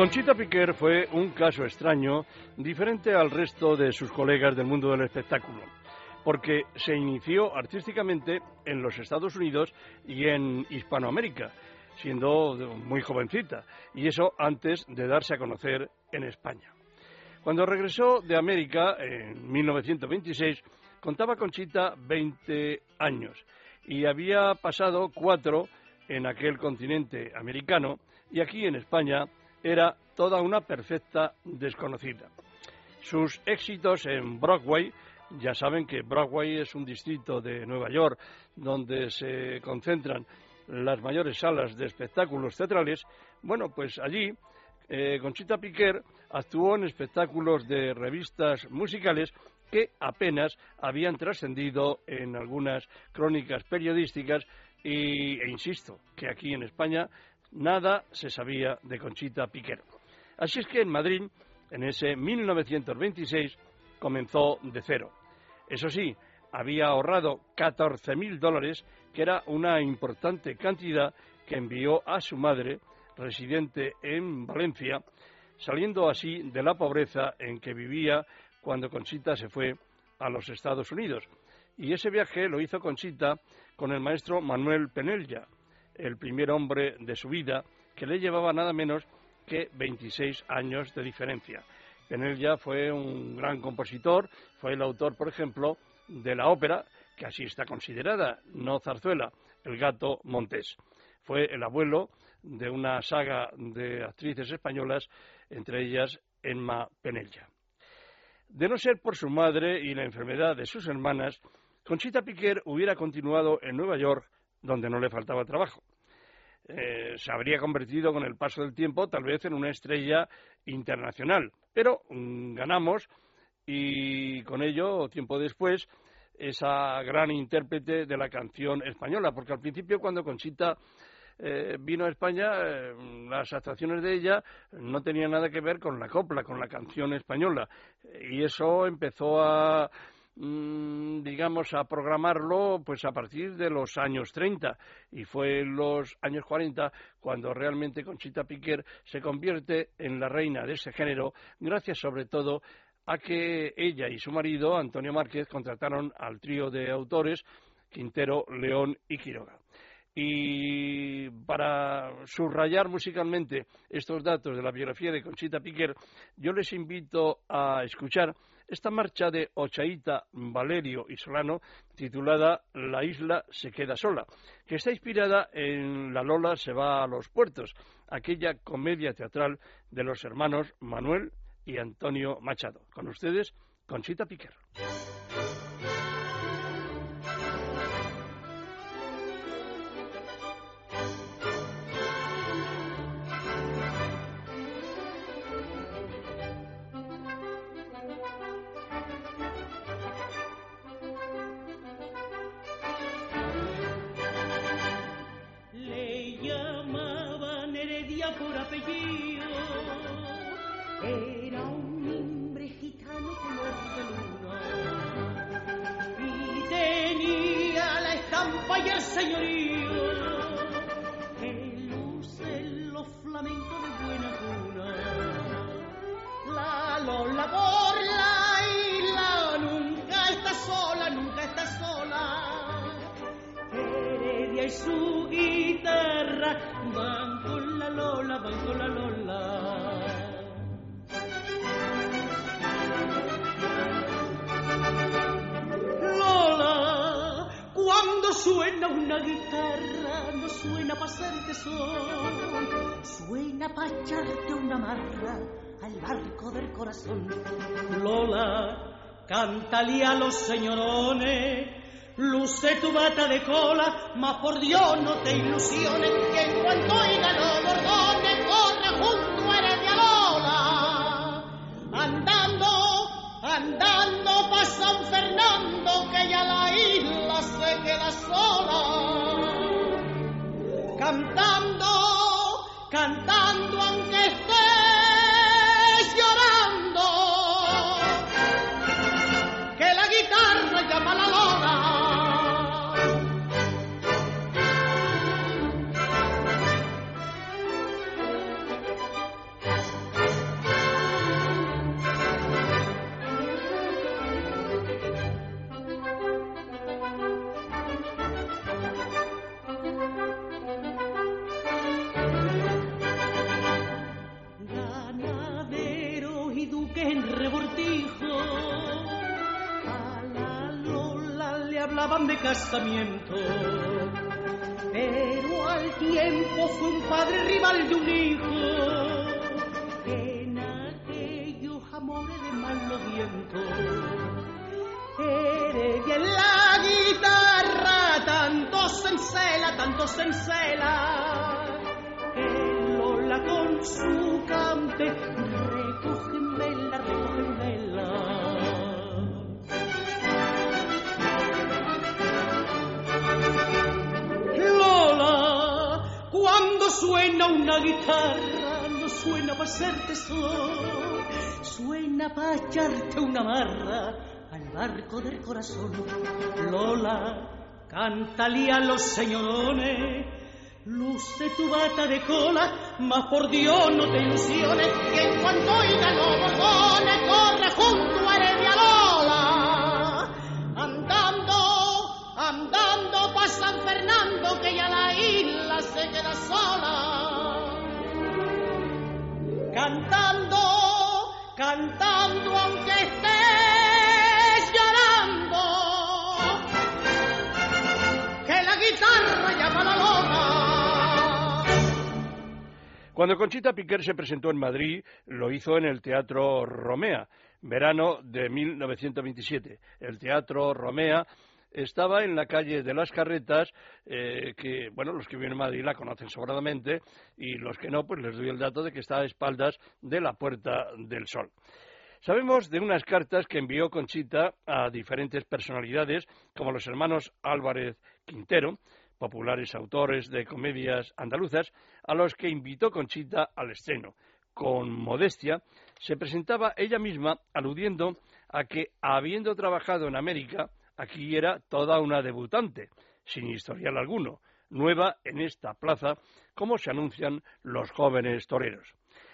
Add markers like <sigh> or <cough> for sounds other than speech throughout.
Conchita Piquer fue un caso extraño, diferente al resto de sus colegas del mundo del espectáculo, porque se inició artísticamente en los Estados Unidos y en Hispanoamérica, siendo muy jovencita, y eso antes de darse a conocer en España. Cuando regresó de América en 1926, contaba Conchita 20 años y había pasado cuatro en aquel continente americano y aquí en España era toda una perfecta desconocida. Sus éxitos en Broadway, ya saben que Broadway es un distrito de Nueva York donde se concentran las mayores salas de espectáculos teatrales, bueno, pues allí eh, Conchita Piquer actuó en espectáculos de revistas musicales que apenas habían trascendido en algunas crónicas periodísticas y, e insisto que aquí en España nada se sabía de Conchita Piquer. Así es que en Madrid, en ese 1926, comenzó de cero. Eso sí, había ahorrado 14.000 dólares, que era una importante cantidad que envió a su madre, residente en Valencia, saliendo así de la pobreza en que vivía cuando Conchita se fue a los Estados Unidos. Y ese viaje lo hizo Conchita con el maestro Manuel Penella, el primer hombre de su vida, que le llevaba nada menos que 26 años de diferencia. Penella fue un gran compositor, fue el autor, por ejemplo, de la ópera, que así está considerada, no zarzuela, El gato montés. Fue el abuelo de una saga de actrices españolas, entre ellas Emma Penella. De no ser por su madre y la enfermedad de sus hermanas, Conchita Piquer hubiera continuado en Nueva York, donde no le faltaba trabajo. Eh, se habría convertido con el paso del tiempo tal vez en una estrella internacional. Pero mm, ganamos y con ello, tiempo después, esa gran intérprete de la canción española, porque al principio cuando Conchita eh, vino a España, eh, las actuaciones de ella no tenían nada que ver con la copla, con la canción española, y eso empezó a digamos, a programarlo pues a partir de los años 30 y fue en los años 40 cuando realmente Conchita Piquer se convierte en la reina de ese género, gracias sobre todo a que ella y su marido, Antonio Márquez, contrataron al trío de autores Quintero, León y Quiroga. Y para subrayar musicalmente estos datos de la biografía de Conchita Piquer, yo les invito a escuchar esta marcha de Ochaíta, Valerio y Solano, titulada La isla se queda sola, que está inspirada en La Lola se va a los puertos, aquella comedia teatral de los hermanos Manuel y Antonio Machado. Con ustedes, Conchita Piquer. senhorita. A los señorones. Luce tu bata de cola, mas por Dios no te ilusiones, que en cuanto oiga los bordones, corre junto a Heredia Lola. cantando pa' San Fernando que ya la isla se queda sola. Cantando, cantando hablaban de casamiento, pero al tiempo fue un padre rival de un hijo. En aquellos amores de malo viento, Heredia en la guitarra, tanto se tanto se encela que Lola con su cante una guitarra, no suena para ser tesoro, suena para echarte una marra al barco del corazón. Lola, cántale a los señorones Luce tu bata de cola, mas por Dios no te ilusiones, que en cuanto oiga los borbones, corre junto a Heredia Lola. Andando, andando pa' San Fernando, que ya la isla se queda sola. Cantando, cantando aunque estés llorando que la guitarra llama la lona. Cuando Conchita Piquer se presentó en Madrid, lo hizo en el Teatro Romea, verano de 1927. El Teatro Romea estaba en la calle de las Carretas, eh, que, bueno, los que viven en Madrid la conocen sobradamente, y los que no, pues les doy el dato de que está a espaldas de la Puerta del Sol. Sabemos de unas cartas que envió Conchita a diferentes personalidades, como los hermanos Álvarez Quintero, populares autores de comedias andaluzas, a los que invitó Conchita al estreno. Con modestia, se presentaba ella misma aludiendo a que, habiendo trabajado en América, aquí era toda una debutante, sin historial alguno, nueva en esta plaza, como se anuncian los jóvenes toreros.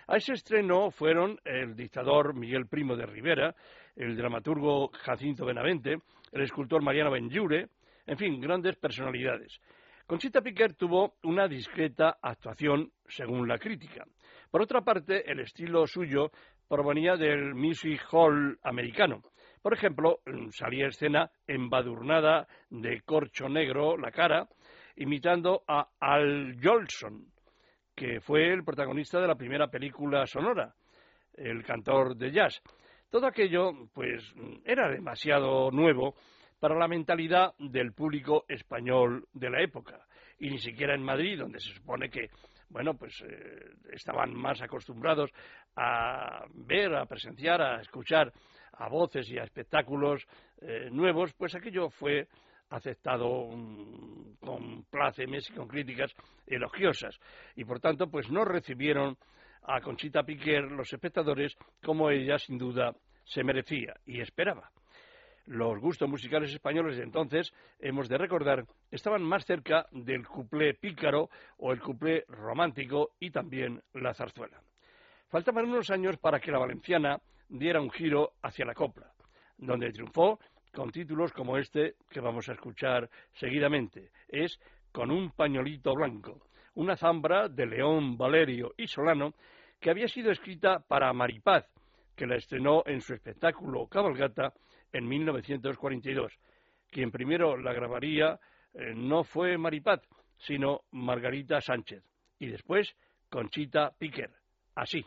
A ese estreno fueron el dictador Miguel Primo de Rivera, el dramaturgo Jacinto Benavente, el escultor Mariano Benlliure, en fin, grandes personalidades. Conchita Piquer tuvo una discreta actuación según la crítica. Por otra parte, el estilo suyo provenía del music hall americano. Por ejemplo, <clears throat> salía escena embadurnada de corcho negro la cara, imitando a Al Jolson, que fue el protagonista de la primera película sonora, el cantor de jazz. Todo aquello, pues, era demasiado nuevo para la mentalidad del público español de la época. Y ni siquiera en Madrid, donde se supone que, bueno, pues eh, estaban más acostumbrados a ver, a presenciar, a escuchar a voces y a espectáculos eh, nuevos, pues aquello fue aceptado con plácemes y con críticas elogiosas. Y por tanto, pues no recibieron a Conchita Piquer los espectadores como ella sin duda se merecía y esperaba los gustos musicales españoles de entonces, hemos de recordar, estaban más cerca del cuplé pícaro o el cuplé romántico y también la zarzuela. Faltaban unos años para que la valenciana diera un giro hacia la copla, donde triunfó con títulos como este que vamos a escuchar seguidamente. Es Con un pañolito blanco, una zambra de León, Valerio y Solano que había sido escrita para Maripaz, que la estrenó en su espectáculo Cabalgata en 1942. Quien primero la grabaría eh, no fue Maripaz, sino Margarita Sánchez. Y después Conchita Piquer. Así.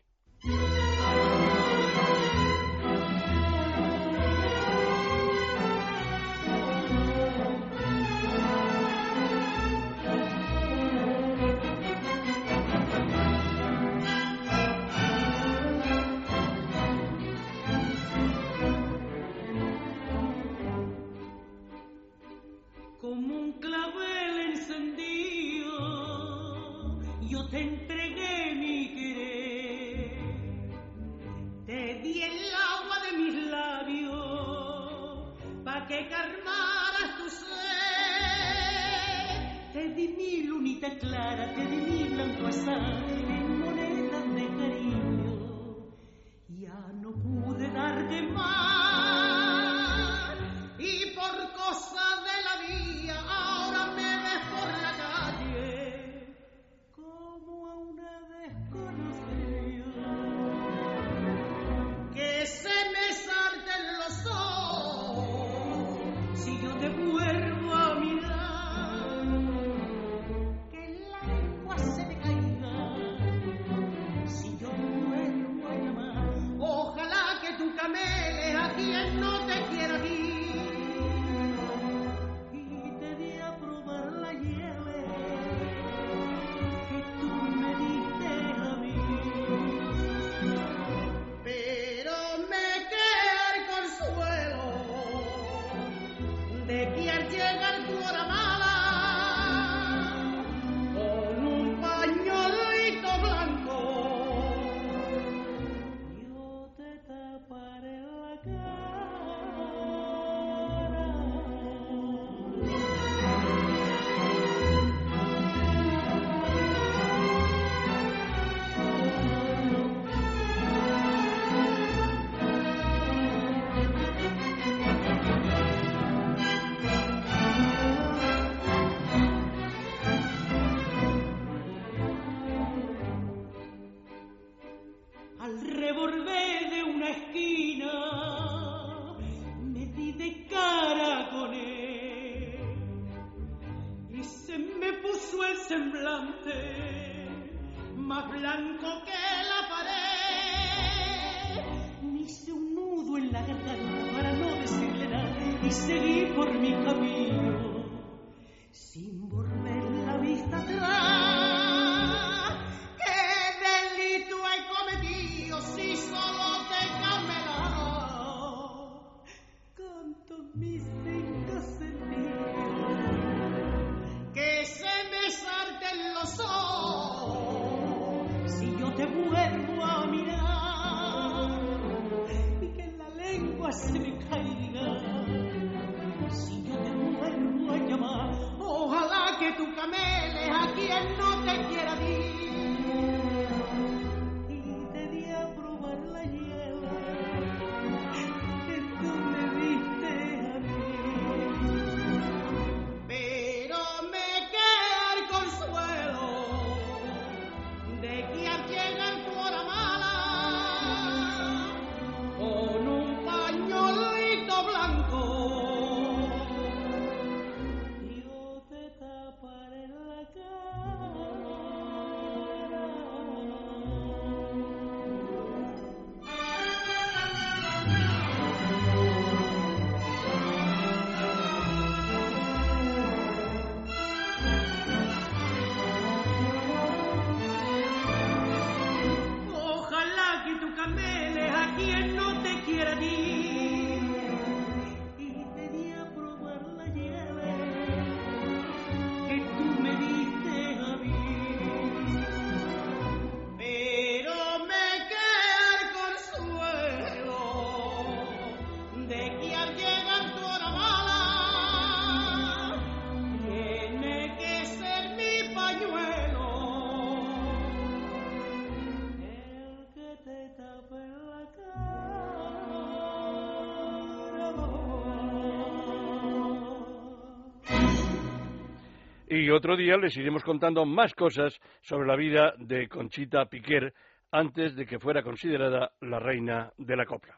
Y otro día les iremos contando más cosas sobre la vida de Conchita Piquer antes de que fuera considerada la reina de la copla.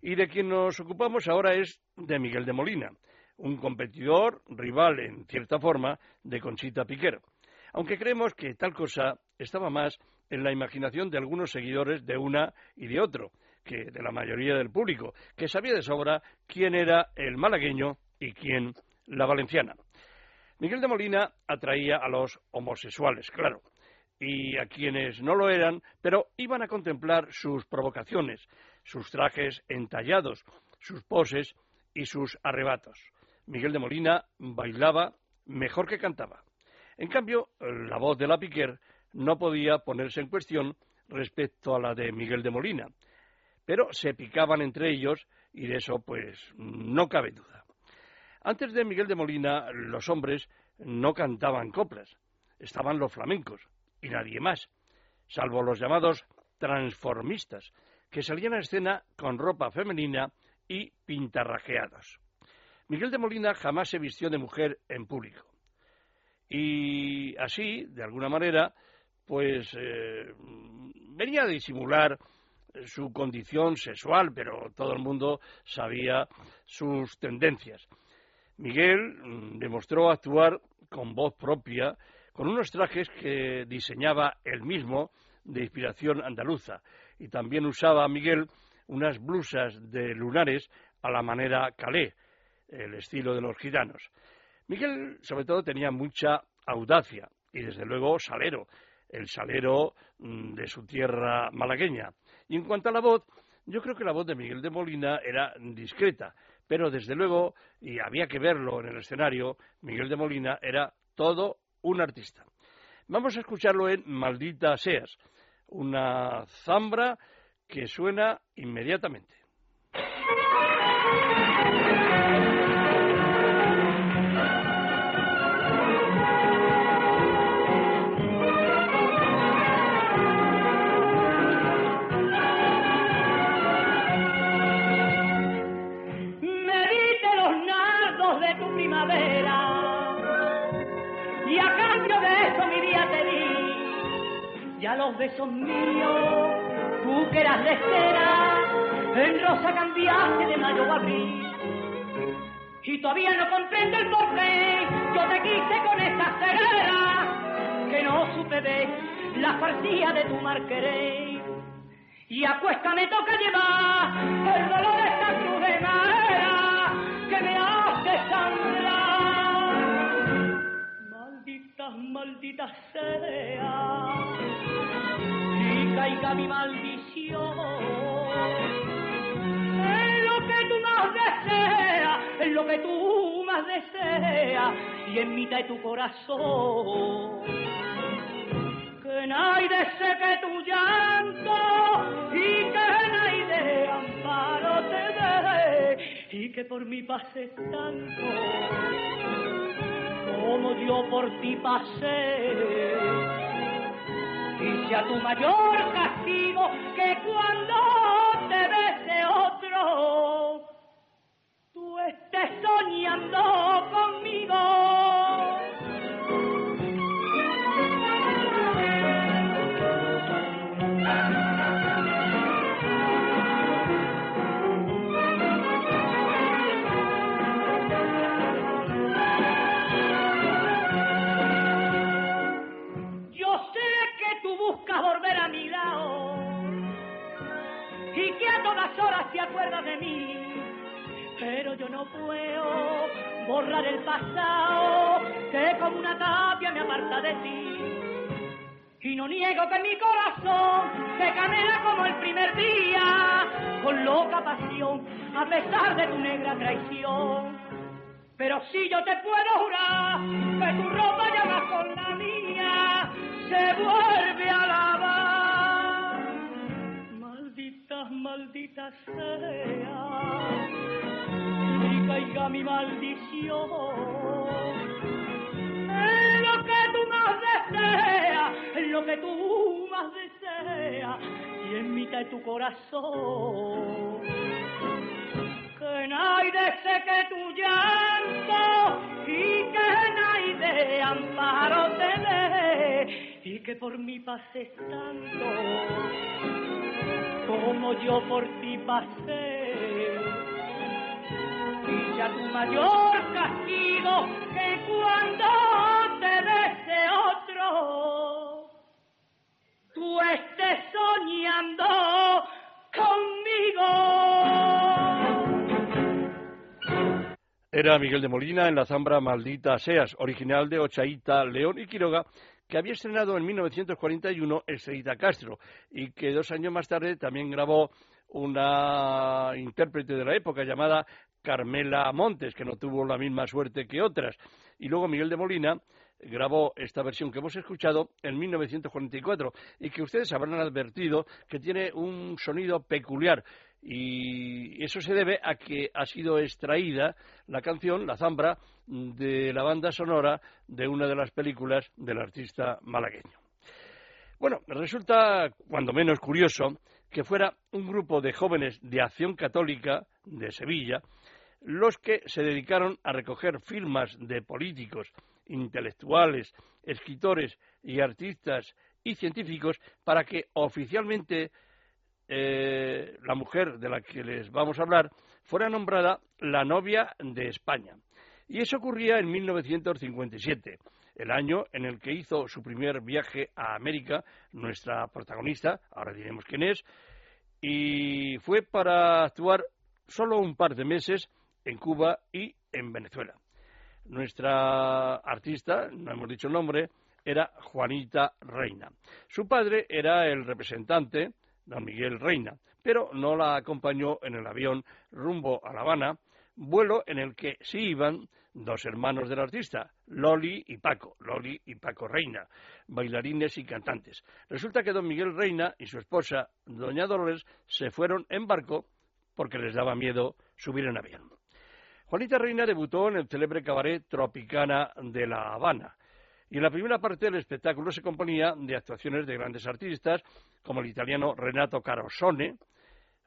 Y de quien nos ocupamos ahora es de Miguel de Molina, un competidor, rival en cierta forma, de Conchita Piquer. Aunque creemos que tal cosa estaba más en la imaginación de algunos seguidores de una y de otro, que de la mayoría del público, que sabía de sobra quién era el malagueño y quién la valenciana. Miguel de Molina atraía a los homosexuales, claro, y a quienes no lo eran, pero iban a contemplar sus provocaciones, sus trajes entallados, sus poses y sus arrebatos. Miguel de Molina bailaba mejor que cantaba. En cambio, la voz de la Piquer no podía ponerse en cuestión respecto a la de Miguel de Molina. pero se picaban entre ellos y de eso pues no cabe duda. Antes de Miguel de Molina, los hombres no cantaban coplas, estaban los flamencos y nadie más, salvo los llamados transformistas, que salían a escena con ropa femenina y pintarrajeados. Miguel de Molina jamás se vistió de mujer en público. Y así, de alguna manera, pues eh, venía a disimular su condición sexual, pero todo el mundo sabía sus tendencias. Miguel mm, demostró actuar con voz propia, con unos trajes que diseñaba él mismo de inspiración andaluza, y también usaba Miguel unas blusas de lunares a la manera calé, el estilo de los gitanos. Miguel, sobre todo, tenía mucha audacia y, desde luego, salero, el salero mm, de su tierra malagueña. Y en cuanto a la voz, yo creo que la voz de Miguel de Molina era discreta, pero desde luego, y había que verlo en el escenario, Miguel de Molina era todo un artista. Vamos a escucharlo en Maldita Seas, una zambra que suena inmediatamente. Ya los besos míos, tú que eras de cera, en rosa cambiaste de mayo a abril. Y todavía no comprendo el porqué, yo te quise con esta ceguera, que no supe ver la farcía de tu mar Y a cuesta me toca llevar el dolor Maldita, maldita sea caiga mi maldición. Es lo que tú más deseas, es lo que tú más deseas, y en mitad de tu corazón. Que nadie seque tu llanto y que que por mí pases tanto como yo por ti pasé y sea tu mayor castigo que cuando te bese otro, tú estés soñando conmigo. Horas te acuerdas de mí, pero yo no puedo borrar el pasado que como una tapia me aparta de ti. Y no niego que mi corazón se canela como el primer día, con loca pasión, a pesar de tu negra traición. Pero si yo te puedo jurar que tu ropa ya va con la mía, se vuelve a lavar maldita sea y caiga mi maldición. Es lo que tú más deseas, es lo que tú más deseas, y en mitad de tu corazón. Que nadie seque tu llanto y que nadie amparo te dé y que por mí pases tanto como yo por ti pasé. Y ya tu mayor castigo que cuando te bese otro, tú estés soñando conmigo. Era Miguel de Molina en la zambra Maldita Seas, original de Ochaíta, León y Quiroga, que había estrenado en 1941 Estrellita Castro y que dos años más tarde también grabó una intérprete de la época llamada Carmela Montes, que no tuvo la misma suerte que otras. Y luego Miguel de Molina grabó esta versión que hemos escuchado en 1944 y que ustedes habrán advertido que tiene un sonido peculiar y eso se debe a que ha sido extraída la canción, la zambra, de la banda sonora de una de las películas del artista malagueño. Bueno, resulta cuando menos curioso que fuera un grupo de jóvenes de Acción Católica de Sevilla los que se dedicaron a recoger firmas de políticos, intelectuales, escritores y artistas y científicos para que oficialmente eh, la mujer de la que les vamos a hablar fuera nombrada la novia de España. Y eso ocurría en 1957, el año en el que hizo su primer viaje a América nuestra protagonista, ahora diremos quién es, y fue para actuar solo un par de meses en Cuba y en Venezuela. Nuestra artista, no hemos dicho el nombre, era Juanita Reina. Su padre era el representante, don Miguel Reina, pero no la acompañó en el avión rumbo a La Habana, vuelo en el que sí iban dos hermanos del artista, Loli y Paco, Loli y Paco Reina, bailarines y cantantes. Resulta que don Miguel Reina y su esposa, doña Dolores, se fueron en barco porque les daba miedo subir en avión. Juanita Reina debutó en el célebre cabaret Tropicana de La Habana. Y la primera parte del espectáculo se componía de actuaciones de grandes artistas como el italiano Renato Carosone,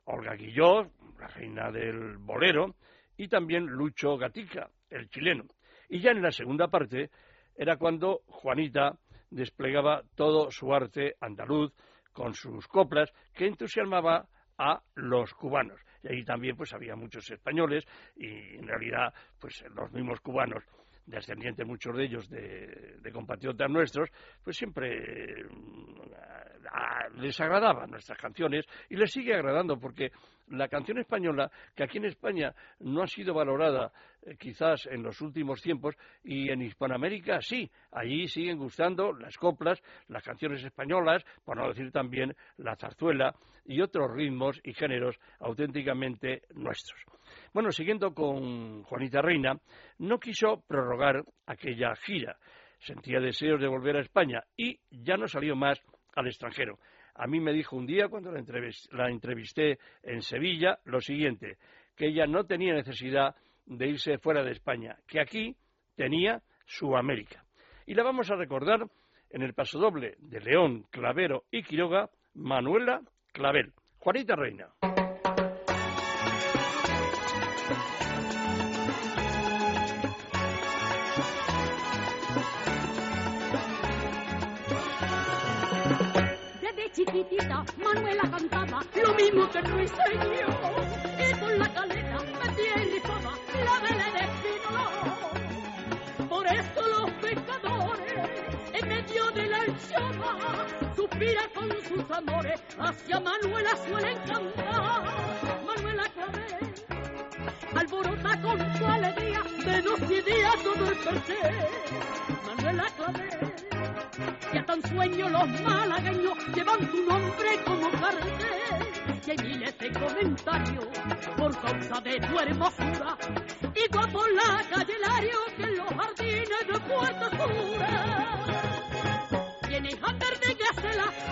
Olga Guillot, la reina del bolero, y también Lucho Gatica, el chileno. Y ya en la segunda parte era cuando Juanita desplegaba todo su arte andaluz con sus coplas que entusiasmaba a los cubanos y ahí también pues había muchos españoles y en realidad pues los mismos cubanos descendientes muchos de ellos de, compatriotas nuestros, pues siempre mm, les agradaban nuestras canciones y les sigue agradando porque la canción española, que aquí en España no ha sido valorada eh, quizás en los últimos tiempos, y en Hispanoamérica sí, allí siguen gustando las coplas, las canciones españolas, por no decir también la zarzuela y otros ritmos y géneros auténticamente nuestros. Bueno, siguiendo con Juanita Reina, no quiso prorrogar aquella gira. Sentía deseos de volver a España y ya no salió más al extranjero. A mí me dijo un día, cuando la entrevisté, en Sevilla, lo siguiente, que ella no tenía necesidad de irse fuera de España, que aquí tenía su América. Y la vamos a recordar en el pasodoble de León, Clavero y Quiroga, Manuela Clavel. Juanita Reina. chiquitita Manuela cantaba lo mismo que con la suspiran con sus amores hacia Manuela suelen cantar Manuela Clavel alborota con su alegría de noche y día todo el perder Manuela Clavel ya tan sueño los malagueños llevan tu nombre como cartel. Y hay miles de comentarios por causa de tu hermosura. Y por la calle Lario que en los jardines de Puerto Sura.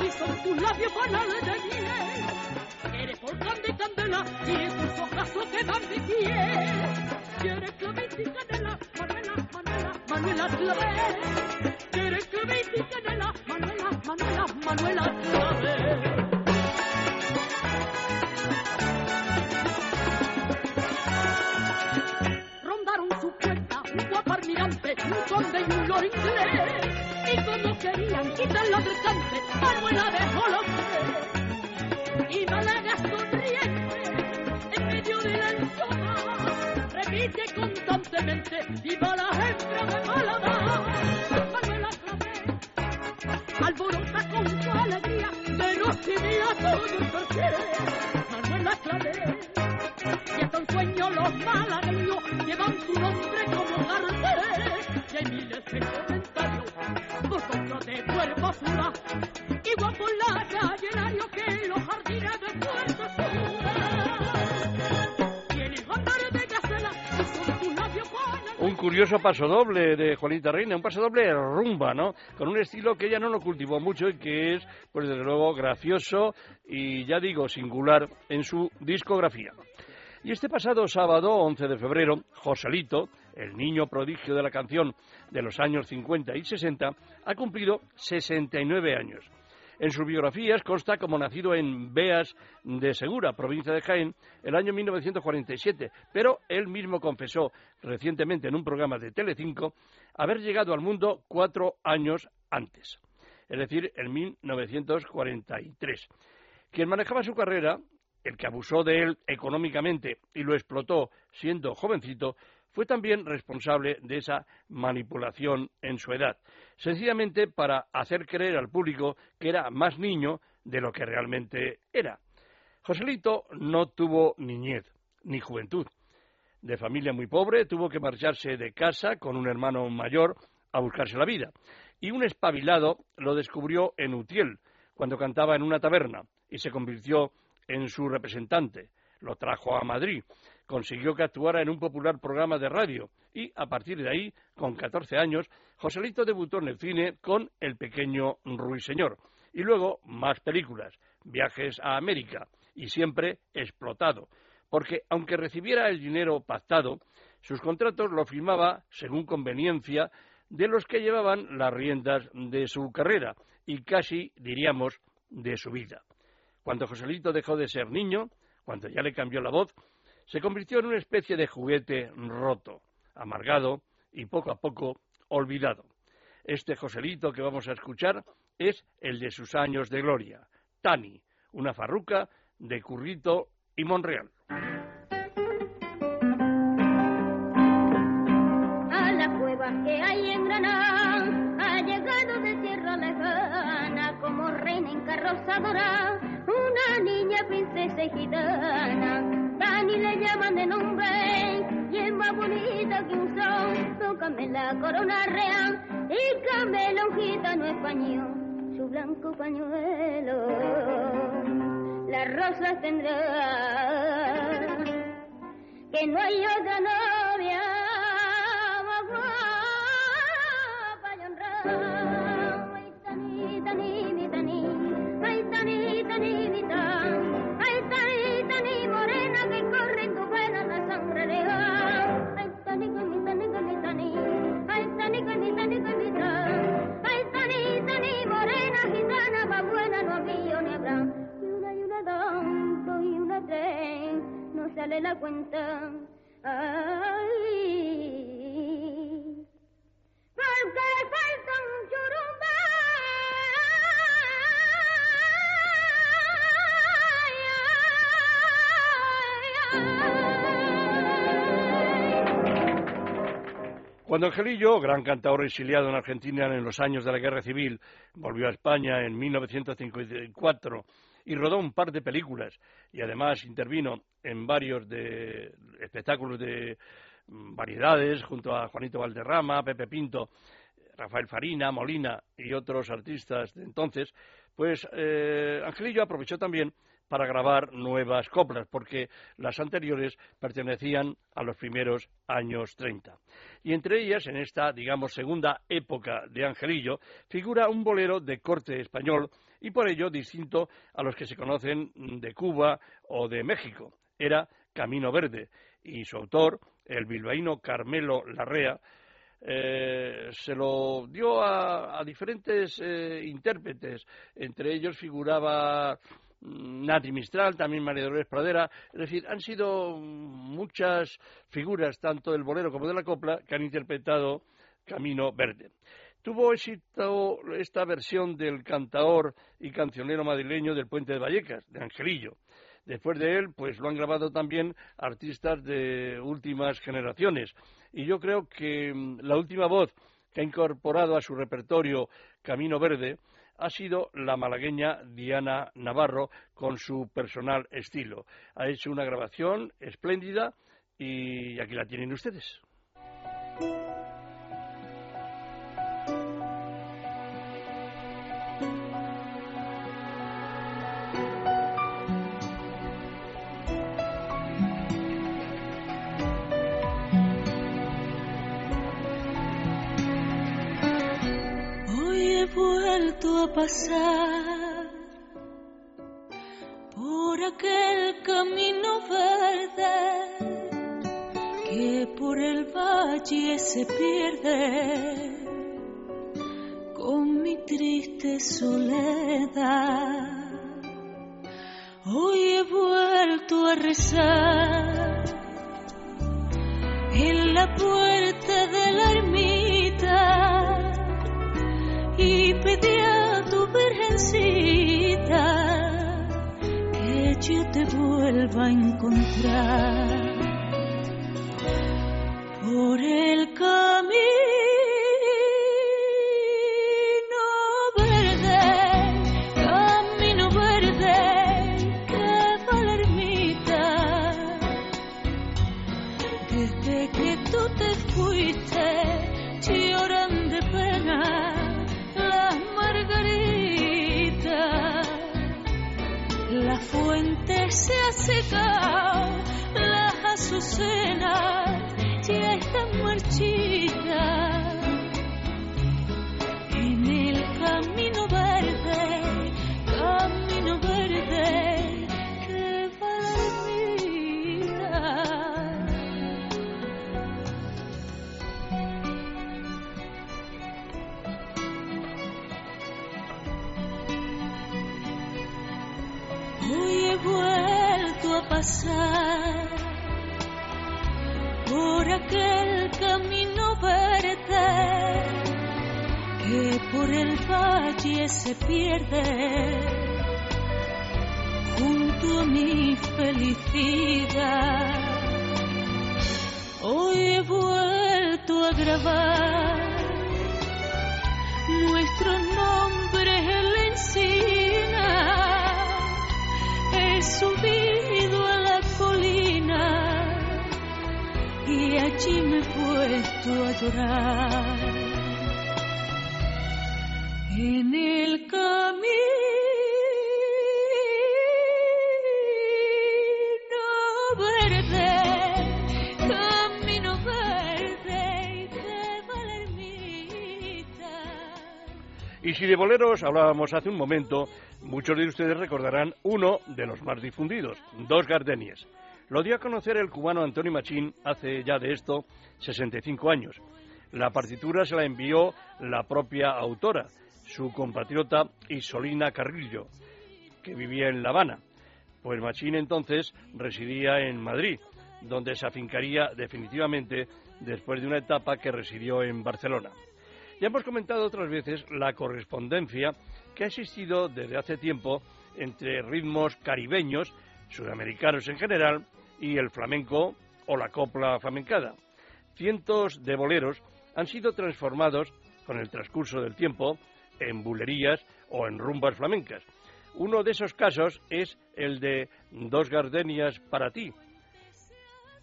Y son tus labios banales de miel. Eres volcán de candela y tus ojazos que dan de piel. Quieres clavete y canela, Manuela, Manuela, Manuela Clavel. Quieres clavete y canela, Manuela, Manuela, Manuela Clavel. Rondaron su puerta un guapo mirante, un conde y un lord inglés. Y como querían quitarlo del cante, Manuela dejó los pies. Y Málaga sonriente, en medio de la enzona, repite constantemente viva la hembra de Málaga Manuela Clavel alborota con su alegría y día todo el porqué Manuela Clavel y hasta un sueño los malagueños curioso paso doble de Juanita Reina, un paso doble rumba, ¿no? Con un estilo que ella no lo cultivó mucho y que es, pues desde luego, gracioso y, ya digo, singular en su discografía. Y este pasado sábado, 11 de febrero, Joselito, el niño prodigio de la canción de los años 50 y 60, ha cumplido 69 años. En sus biografías consta como nacido en Beas de Segura, provincia de Jaén, el año 1947, pero él mismo confesó recientemente en un programa de Telecinco haber llegado al mundo cuatro años antes, es decir, en 1943. Quien manejaba su carrera, el que abusó de él económicamente y lo explotó siendo jovencito, fue también responsable de esa manipulación en su edad, sencillamente para hacer creer al público que era más niño de lo que realmente era. Joselito no tuvo niñez ni juventud. De familia muy pobre, tuvo que marcharse de casa con un hermano mayor a buscarse la vida. Y un espabilado lo descubrió en Utiel, cuando cantaba en una taberna, y se convirtió en su representante. Lo trajo a Madrid consiguió que actuara en un popular programa de radio. Y, a partir de ahí, con 14 años, Joselito debutó en el cine con El pequeño ruiseñor. Y luego más películas, viajes a América y siempre explotado, porque aunque recibiera el dinero pactado, sus contratos lo firmaba según conveniencia de los que llevaban las riendas de su carrera y casi, diríamos, de su vida. Cuando Joselito dejó de ser niño, cuando ya le cambió la voz, se convirtió en una especie de juguete roto, amargado y poco a poco olvidado. Este Joselito que vamos a escuchar es el de sus años de gloria, Tani, una farruca de Currito y Monreal. A la cueva que hay en Granada ha llegado de tierra lejana como reina encarrozadora una niña princesa gitana Le llaman de nombre y es más bonita que un sol. Tócame la corona real y camela un gitano español, su blanco pañuelo. Las rosas tendrá que no hay otra novia sale la cuenta. Ay, porque falta un churumbe. Cuando Angelillo, gran cantador exiliado en Argentina en los años de la Guerra Civil, volvió a España en 1954 y rodó un par de películas y además intervino en varios de espectáculos de mm, variedades junto a Juanito Valderrama, Pepe Pinto, Rafael Farina, Molina y otros artistas de entonces, pues eh, Angelillo aprovechó también para grabar nuevas coplas, porque las anteriores pertenecían a los primeros años 30. Y entre ellas, en esta, digamos, segunda época de Angelillo, figura un bolero de corte español y por ello distinto a los que se conocen de Cuba o de México. Era Camino Verde y su autor, el bilbaíno Carmelo Larrea, eh, se lo dio a, a diferentes eh, intérpretes. Entre ellos figuraba mm, Nati Mistral, también María Dolores Pradera. Es decir, han sido muchas figuras, tanto del bolero como de la copla, que han interpretado Camino Verde. Tuvo éxito esta versión del cantaor y cancionero madrileño del Puente de Vallecas, de Angelillo. Después de él, pues lo han grabado también artistas de últimas generaciones. Y yo creo que mm, la última voz que ha incorporado a su repertorio Camino Verde ha sido la malagueña Diana Navarro con su personal estilo. Ha hecho una grabación espléndida y aquí la tienen ustedes. Vuelto a pasar por aquel camino verde que por el valle se pierde con mi triste soledad. Hoy he vuelto a rezar en la puerta yo te vuelva a encontrar por el camino. Las azucenas por el valle se pierde junto a mi felicidad. Hoy he vuelto a grabar nuestros nombres en la encina. He subido a la colina y allí me he puesto a llorar. Y. Y si de boleros hablábamos hace un momento, muchos de ustedes recordarán uno de los más difundidos, Dos Gardenias. Lo dio a conocer el cubano Antonio Machín hace ya de esto 65 años. La partitura se la envió la propia autora, su compatriota Isolina Carrillo, que vivía en La Habana. Pues Machín entonces residía en Madrid, donde se afincaría definitivamente después de una etapa que residió en Barcelona. Ya hemos comentado otras veces la correspondencia que ha existido desde hace tiempo entre ritmos caribeños, sudamericanos en general, y el flamenco o la copla flamencada. Cientos de boleros han sido transformados con el transcurso del tiempo en bulerías o en rumbas flamencas. Uno de esos casos es el de Dos Gardenias para ti.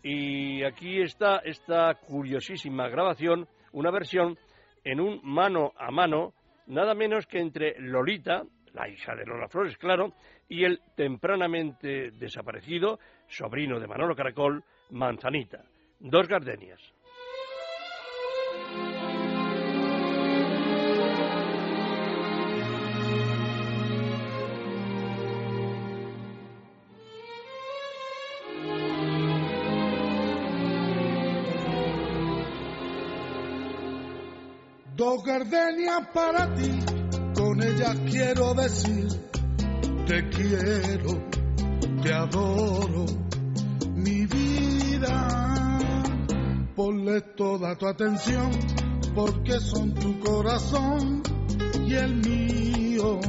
Y aquí está esta curiosísima grabación, una versión en un mano a mano, nada menos que entre Lolita, la hija de Lola Flores, claro, y el tempranamente desaparecido sobrino de Manolo Caracol, Manzanita. Dos gardenias. Dos gardenias para ti, con ellas quiero decir, te quiero, te adoro, mi vida. Ponle toda tu atención, porque son tu corazón y el mío.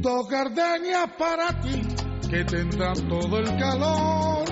Dos gardenias para ti, que tendrán todo el calor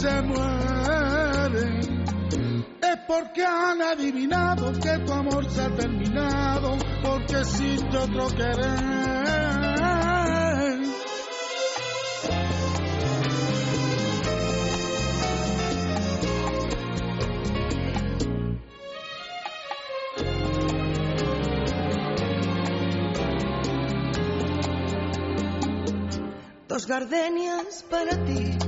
se mueren, es porque han adivinado que tu amor se ha terminado, porque existe otro querer. Dos gardenias para ti,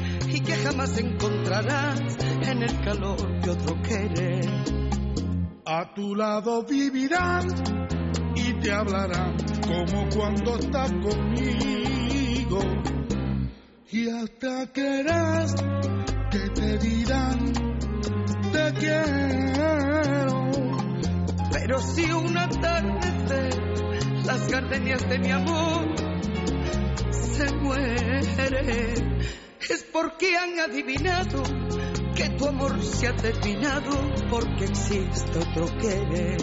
y que jamás encontrarás en el calor de otro querer. A tu lado vivirán y te hablarán como cuando estás conmigo. Y hasta creerás que te dirán te quiero. Pero si un atardecer las gardenias de mi amor se muere, es porque han adivinado que tu amor se ha terminado porque existe otro querer.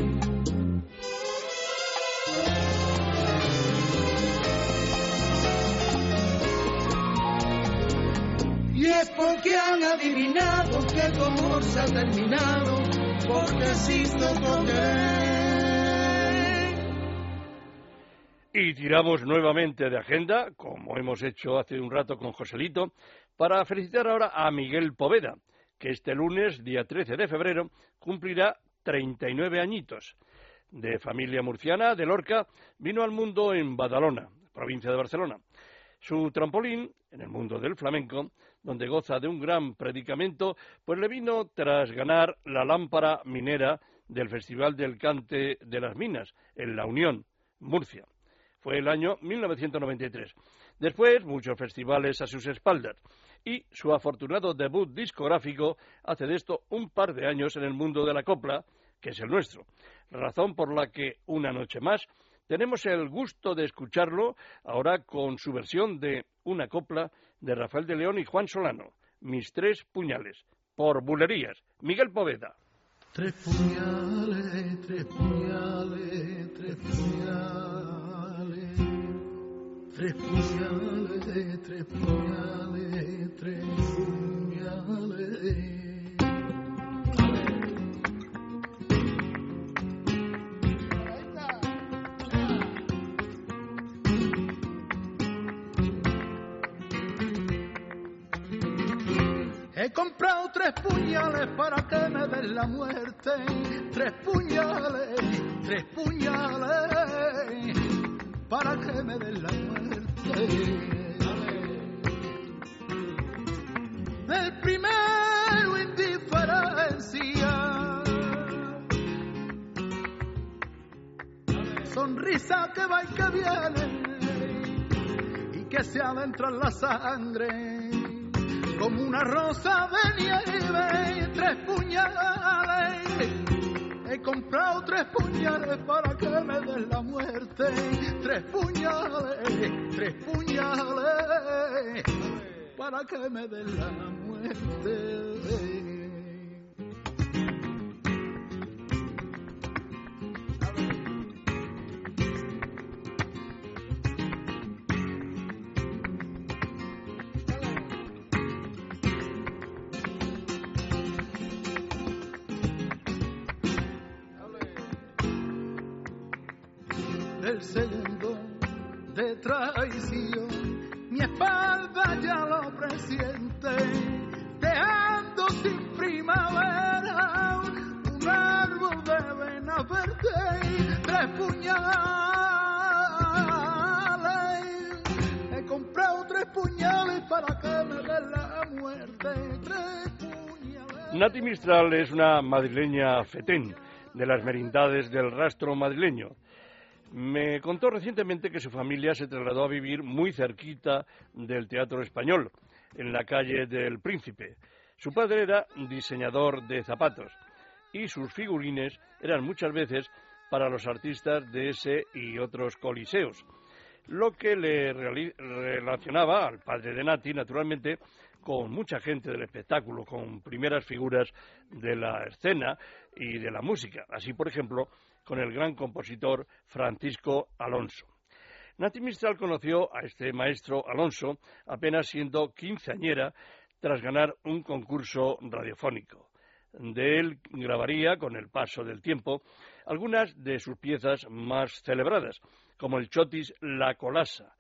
Y es porque han adivinado que tu amor se ha terminado porque existe otro querer. Y tiramos nuevamente de agenda, como hemos hecho hace un rato con Joselito, para felicitar ahora a Miguel Poveda, que este lunes, día 13 de febrero, cumplirá 39 añitos. De familia murciana, de Lorca, vino al mundo en Badalona, provincia de Barcelona. Su trampolín en el mundo del flamenco, donde goza de un gran predicamento, pues le vino tras ganar la lámpara minera del Festival del Cante de las Minas, en La Unión, Murcia. Fue el año 1993. Después, muchos festivales a sus espaldas. Y su afortunado debut discográfico hace de esto un par de años en el mundo de la copla, que es el nuestro. Razón por la que, una noche más, tenemos el gusto de escucharlo ahora con su versión de una copla de Rafael de León y Juan Solano, Mis tres puñales, por bulerías, Miguel Poveda. Tres puñales, tres puñales, tres puñales, tres puñales, tres puñales, tres puñales. He comprado tres puñales para que me den la muerte. Tres puñales, tres puñales para que me den la muerte. El primero indiferencia. Sonrisa que va y que viene y que se adentra en la sangre como una rosa de nieve, tres puñales. He comprado tres puñales para que me den la muerte, tres puñales, tres puñales para que me den la muerte. El segundo de traición. Mi espalda ya lo presiente, dejando sin primavera un árbol de vena verde, tres puñales. He comprado tres puñales para que me den la muerte, tres. Nati Mistral es una madrileña fetén de las merindades del rastro madrileño. Me contó recientemente que su familia se trasladó a vivir muy cerquita del Teatro Español, en la calle del Príncipe. Su padre era diseñador de zapatos y sus figurines eran muchas veces para los artistas de ese y otros coliseos, lo que le relacionaba al padre de Nati, naturalmente, con mucha gente del espectáculo, con primeras figuras de la escena y de la música, así por ejemplo con el gran compositor Francisco Alonso. Nati Mistral conoció a este maestro Alonso apenas siendo quinceañera tras ganar un concurso radiofónico. De él grabaría, con el paso del tiempo, algunas de sus piezas más celebradas, como el chotis La Colasa,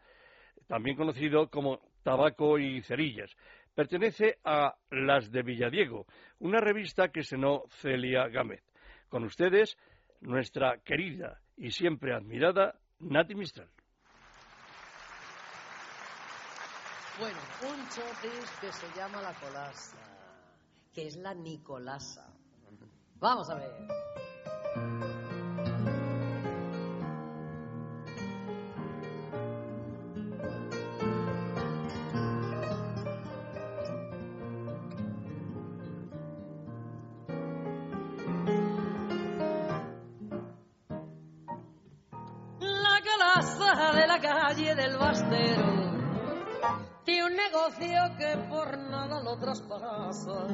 también conocido como Tabaco y Cerillas. Pertenece a Las de Villadiego, una revista que senó Celia Gámez. Con ustedes, nuestra querida y siempre admirada Nati Mistral. Bueno, un chotis que se llama La Colasa, que es la Nicolasa. Vamos a ver. De la calle del bastero tiene un negocio que por nada lo traspasa.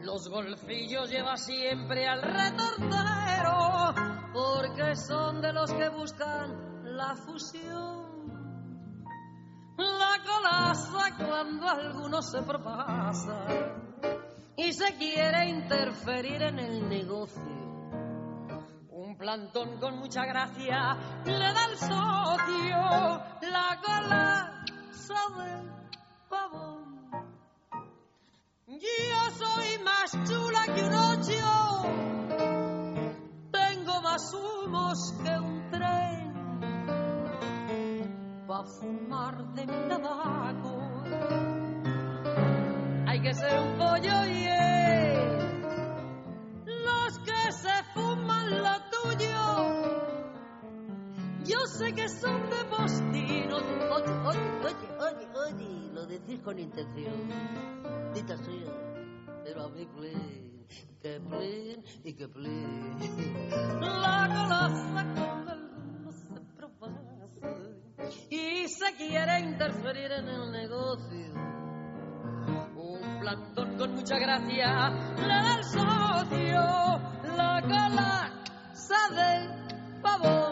Los golfillos lleva siempre al retortero porque son de los que buscan la fusión. La colaza cuando alguno se propasa y se quiere interferir en el negocio. Plantón con mucha gracia le da el socio la cola sabe pavón. Yo soy más chula que un ocho, tengo más humos que un tren, pa' fumar de mi tabaco. Hay que ser un pollo y los que son de postinos. Oye, oye, oye, oye, lo decís con intención. Dita suya, pero a mí plin, que plin y que plin. La colaza cuando alguno se propasa y se quiere interferir en el negocio. Un plantón con mucha gracia le da el socio la cola de pavón.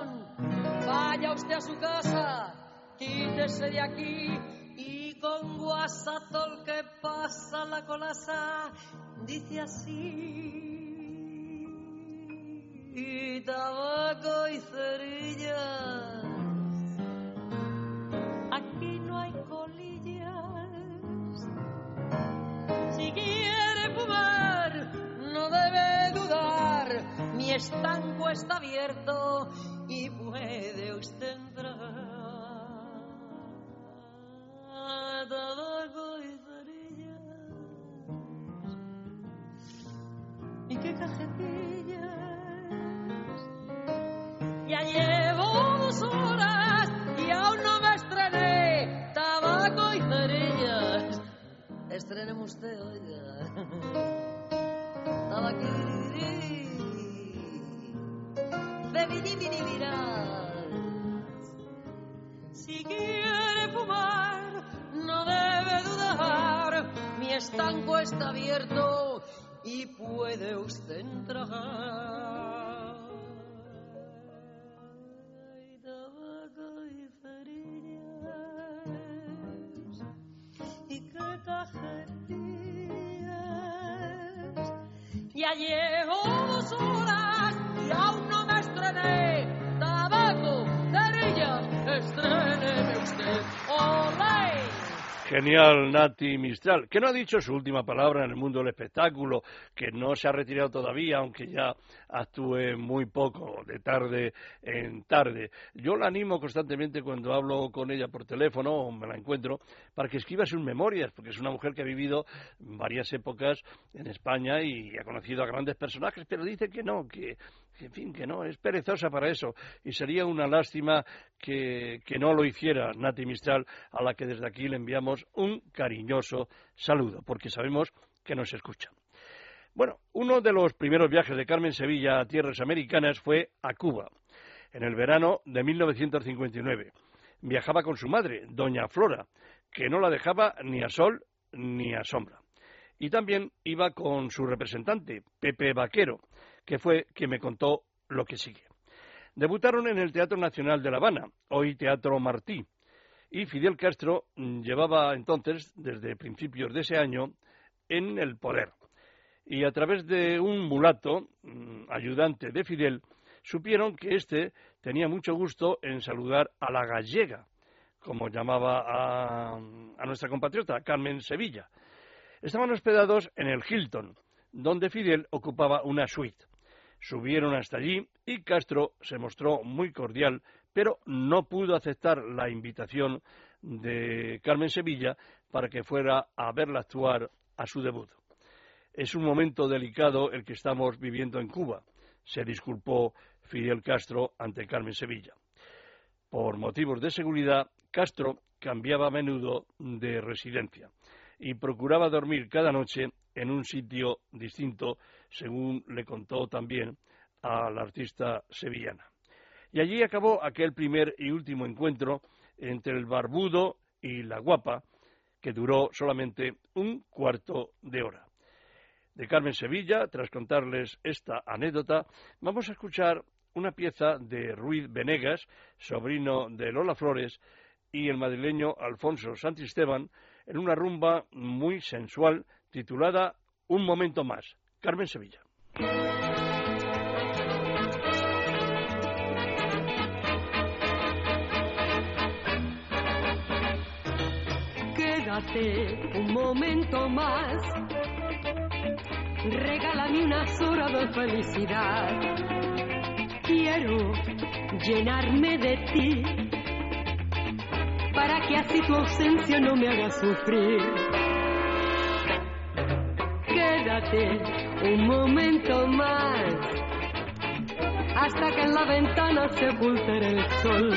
Vaya usted a su casa, quítese de aquí y con guasazol que pasa la colasa dice así. Y tabaco y cerillas. Aquí no hay colillas. Si quiere fumar, no debe dudar. Mi estanco está abierto Estreneme usted, oiga. <laughs> Tabaquiri. Bebidibidibirás. Si quiere fumar, no debe dudar. Mi estanco está abierto y puede usted entrar. Ya Genial, Nati Mistral, que no ha dicho su última palabra en el mundo del espectáculo, que no se ha retirado todavía, aunque ya actúe muy poco, de tarde en tarde. Yo la animo constantemente cuando hablo con ella por teléfono o me la encuentro, para que escriba sus memorias, porque es una mujer que ha vivido varias épocas en España y ha conocido a grandes personajes, pero dice que no, que, en fin, que no, es perezosa para eso. Y sería una lástima que, no lo hiciera Nati Mistral, a la que desde aquí le enviamos un cariñoso saludo, porque sabemos que nos escucha. Bueno, uno de los primeros viajes de Carmen Sevilla a tierras americanas fue a Cuba, en el verano de 1959. Viajaba con su madre, doña Flora, que no la dejaba ni a sol ni a sombra. Y también iba con su representante, Pepe Vaquero, que fue quien me contó lo que sigue. Debutaron en el Teatro Nacional de La Habana, hoy Teatro Martí, y Fidel Castro llevaba entonces, desde principios de ese año, en el poder. Y a través de un mulato, mm, ayudante de Fidel, supieron que éste tenía mucho gusto en saludar a la gallega, como llamaba a, a nuestra compatriota, Carmen Sevilla. Estaban hospedados en el Hilton, donde Fidel ocupaba una suite. Subieron hasta allí y Castro se mostró muy cordial, pero no pudo aceptar la invitación de Carmen Sevilla para que fuera a verla actuar a su debut. Es un momento delicado el que estamos viviendo en Cuba, se disculpó Fidel Castro ante Carmen Sevilla. Por motivos de seguridad, Castro cambiaba a menudo de residencia y procuraba dormir cada noche en un sitio distinto, según le contó también a la artista sevillana. Y allí acabó aquel primer y último encuentro entre el barbudo y la guapa, que duró solamente un cuarto de hora. De Carmen Sevilla, tras contarles esta anécdota, vamos a escuchar una pieza de Ruiz Venegas, sobrino de Lola Flores, y el madrileño Alfonso Santisteban, en una rumba muy sensual titulada Un momento más. Carmen Sevilla. Quédate un momento más, regálame unas horas de felicidad. Quiero llenarme de ti para que así tu ausencia no me haga sufrir. Un momento más hasta que en la ventana se oculte el sol.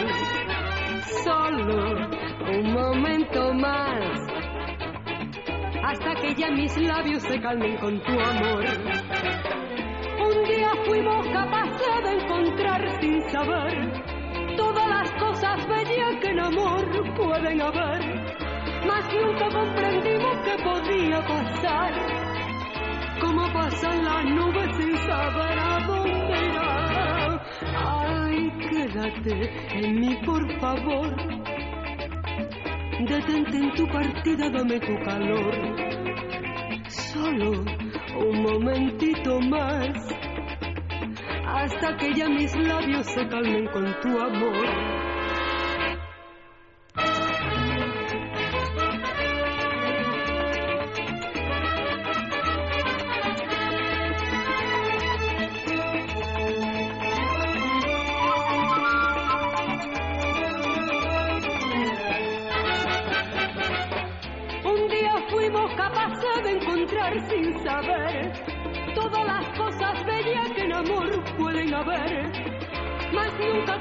Solo un momento más hasta que ya mis labios se calmen con tu amor. Un día fuimos capaces de encontrar sin saber todas las cosas bellas que en amor pueden haber, mas nunca comprendimos que podía pasar, como pasan las nubes sin saber a dónde irán. Ay, quédate en mí, por favor. Detente en tu partida, dame tu calor. Solo un momentito más hasta que ya mis labios se calmen con tu amor.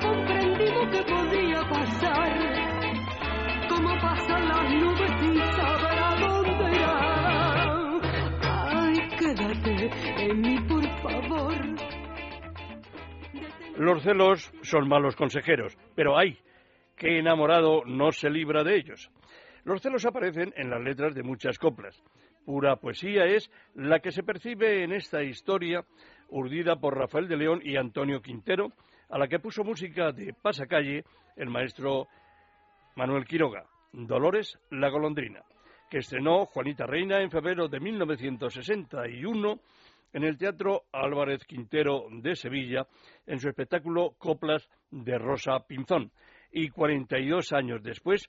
Comprendimos que podría pasar, pasan las. Ay, quédate en mí, por favor. Los celos son malos consejeros, pero ay, qué enamorado no se libra de ellos. Los celos aparecen en las letras de muchas coplas pura poesía es la que se percibe en esta historia urdida por Rafael de León y Antonio Quintero, a la que puso música de pasacalle el maestro Manuel Quiroga, Dolores la Golondrina, que estrenó Juanita Reina en febrero de 1961 en el Teatro Álvarez Quintero de Sevilla en su espectáculo Coplas de Rosa Pinzón. Y 42 años después,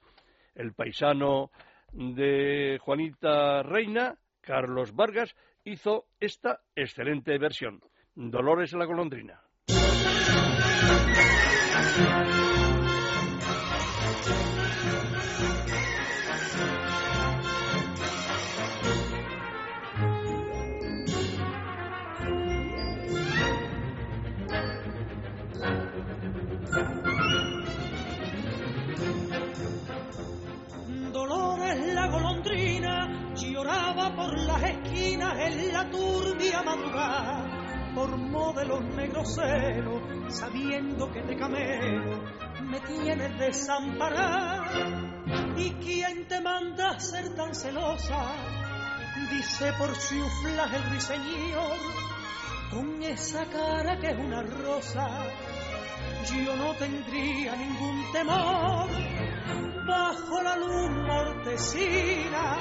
el paisano de Juanita Reina, Carlos Vargas, hizo esta excelente versión, Dolores la golondrina. Por las esquinas en la turbia madrugada por modelos negros celos, sabiendo que de camelo me tienes desamparada. ¿Y quién te manda a ser tan celosa? Dice por chuflas el ruiseñor, con esa cara que es una rosa, yo no tendría ningún temor. Bajo la luz mortecina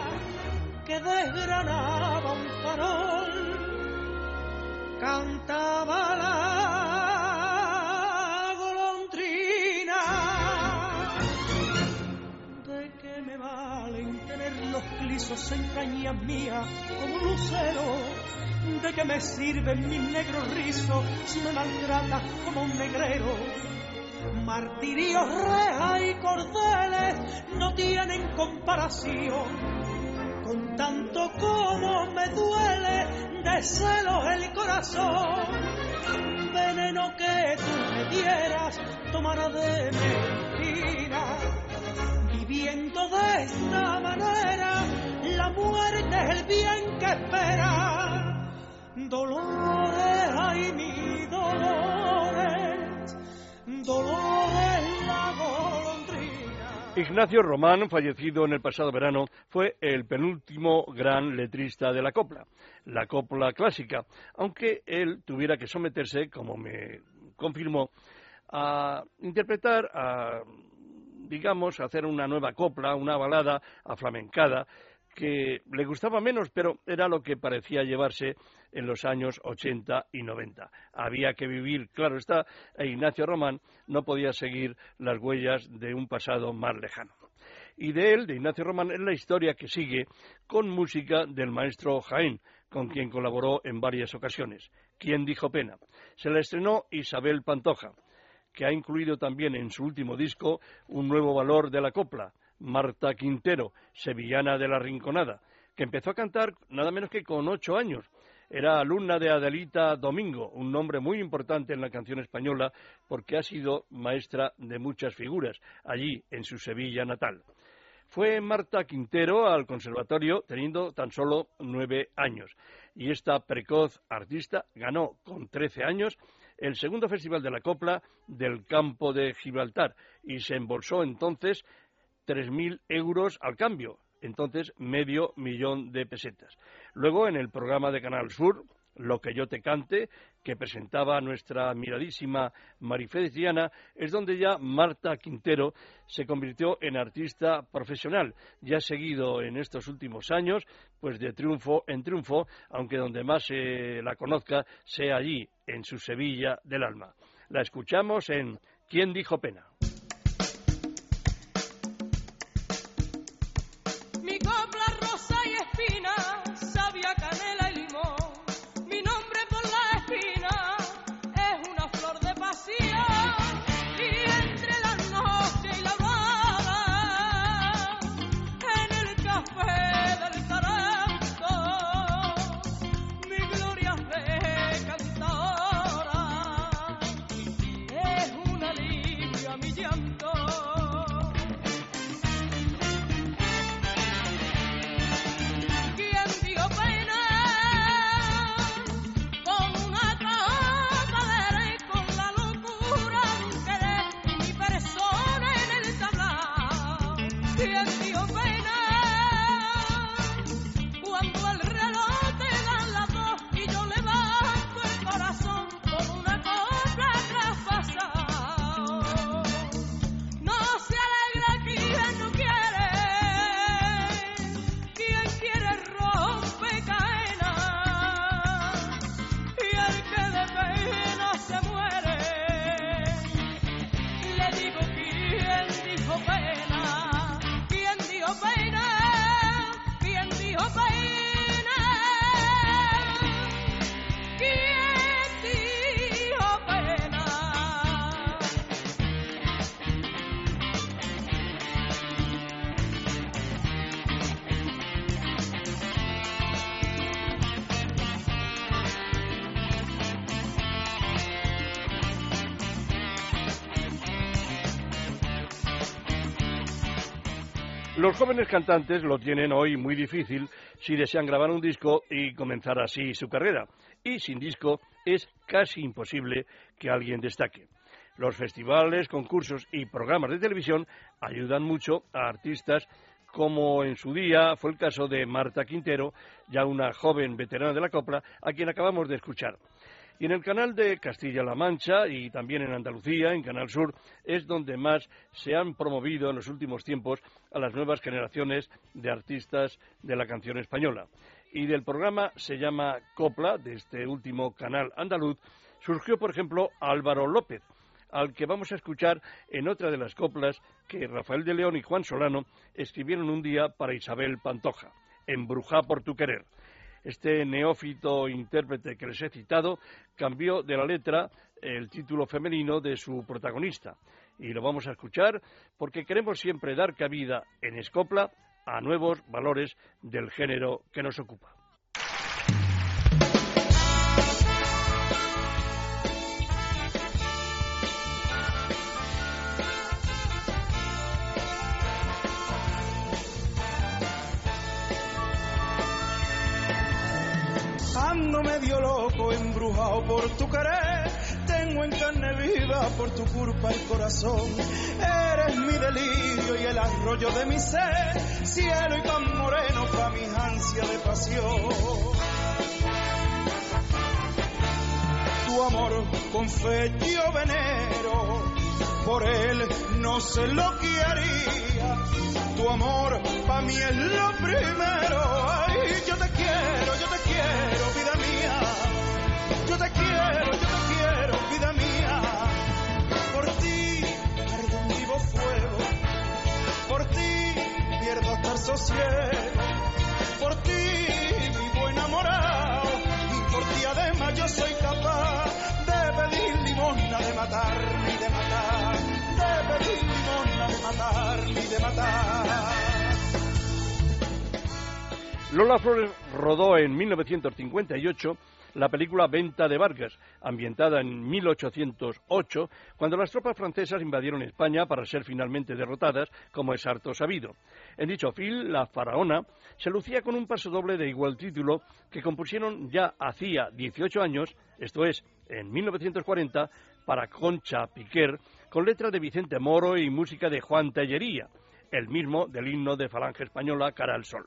que desgranaba un farol, cantaba la golondrina. ¿De qué me valen tener los clisos en cañas mías como un lucero? ¿De qué me sirven mis negros rizos si me maltratas como un negrero? Martirios, rejas y cordeles no tienen comparación tanto como me duele de celos el corazón. Veneno que tú me dieras tomará de mentira. Viviendo de esta manera, la muerte es el bien que espera. Dolores, ay mi dolores, dolores. Ignacio Román, fallecido en el pasado verano, fue el penúltimo gran letrista de la copla, la copla clásica, aunque él tuviera que someterse, como me confirmó, a interpretar, a, digamos, hacer una nueva copla, una balada aflamencada, que le gustaba menos, pero era lo que parecía llevarse en los años 80 y 90. Había que vivir, claro está, e Ignacio Román no podía seguir las huellas de un pasado más lejano. Y de él, de Ignacio Román, es la historia que sigue con música del maestro Jaén, con quien colaboró en varias ocasiones. ¿Quién dijo pena? Se la estrenó Isabel Pantoja, que ha incluido también en su último disco un nuevo valor de la copla, Marta Quintero, sevillana de la Rinconada, que empezó a cantar nada menos que con ocho años. Era alumna de Adelita Domingo, un nombre muy importante en la canción española porque ha sido maestra de muchas figuras allí en su Sevilla natal. Fue Marta Quintero al conservatorio teniendo tan solo nueve años y esta precoz artista ganó con trece años el segundo Festival de la Copla del Campo de Gibraltar y se embolsó entonces 3.000 euros al cambio, entonces medio millón de pesetas. Luego, en el programa de Canal Sur, Lo que yo te cante, que presentaba nuestra admiradísima Marifé Diana, es donde ya Marta Quintero se convirtió en artista profesional, ya seguido en estos últimos años, pues de triunfo en triunfo, aunque donde más se la conozca sea allí, en su Sevilla del alma. La escuchamos en ¿Quién dijo pena? Los jóvenes cantantes lo tienen hoy muy difícil si desean grabar un disco y comenzar así su carrera. Y sin disco es casi imposible que alguien destaque. Los festivales, concursos y programas de televisión ayudan mucho a artistas como en su día fue el caso de Marta Quintero, ya una joven veterana de la copla, a quien acabamos de escuchar. Y en el canal de Castilla-La Mancha y también en Andalucía, en Canal Sur, es donde más se han promovido en los últimos tiempos a las nuevas generaciones de artistas de la canción española. Y del programa se llama Copla, de este último canal andaluz, surgió, por ejemplo, Álvaro López, al que vamos a escuchar en otra de las coplas que Rafael de León y Juan Solano escribieron un día para Isabel Pantoja, Embrujá por tu querer. Este neófito intérprete que les he citado cambió de la letra el título femenino de su protagonista. Y lo vamos a escuchar porque queremos siempre dar cabida en Escopla a nuevos valores del género que nos ocupa. Ando medio loco, embrujado por tu querer. Tengo en carne viva por tu culpa el corazón. Eres mi delirio y el arroyo de mi ser. Cielo y tan moreno pa' mi ansia de pasión. Tu amor con fe yo venero. Por él no sé lo que haría. Tu amor pa' mí es lo primero. Quiero, yo te quiero, vida mía. Yo te quiero, yo te quiero, vida mía. Por ti arde un vivo fuego. Por ti pierdo hasta el sosiego. Por ti vivo enamorado. Y por ti además yo soy capaz de pedir limosna, de matar y de matar. De pedir limosna, de matar y de matar. Lola Flores rodó en 1958 la película Venta de Vargas, ambientada en 1808, cuando las tropas francesas invadieron España para ser finalmente derrotadas, como es harto sabido. En dicho film, la faraona se lucía con un paso doble de igual título que compusieron ya hacía 18 años, esto es, en 1940, para Concha Piquer, con letra de Vicente Moro y música de Juan Tellería, el mismo del himno de Falange Española Cara al Sol.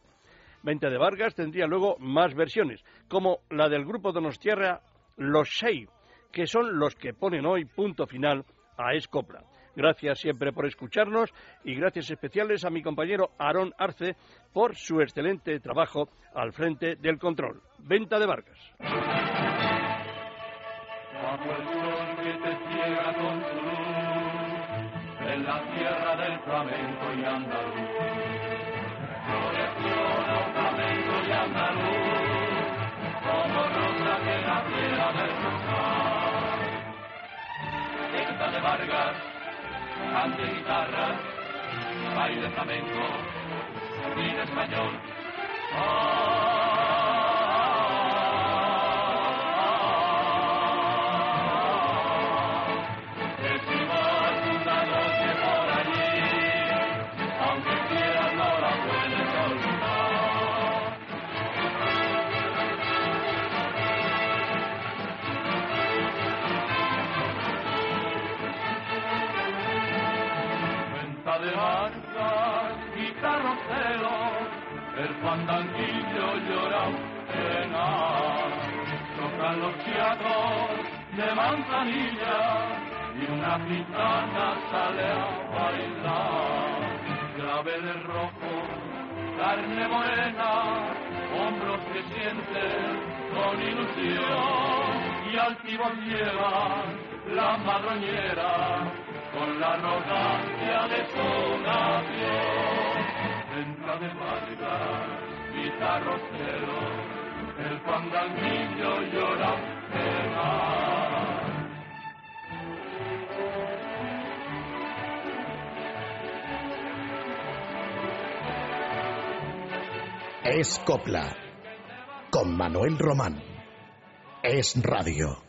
Venta de Vargas tendría luego más versiones, como la del grupo Donostiarra Los Sei, que son los que ponen hoy punto final a Escopla. Gracias siempre por escucharnos y gracias especiales a mi compañero Aarón Arce por su excelente trabajo al frente del control. Venta de Vargas. En la tierra del y. Venta de Vargas, cante guitarras, baile flamenco, cine español. Es fandanguillo llora pena. Tocan los chiatos de manzanilla y una gitana sale a bailar. De rojo, carne morena, hombros que sienten con ilusión y altivos llevan la madroñera con la arrogancia de su nación. Entra de Vargas, guitarrocero, el fandanguillo llora pena. Es Copla. Con Manuel Román. Es Radio.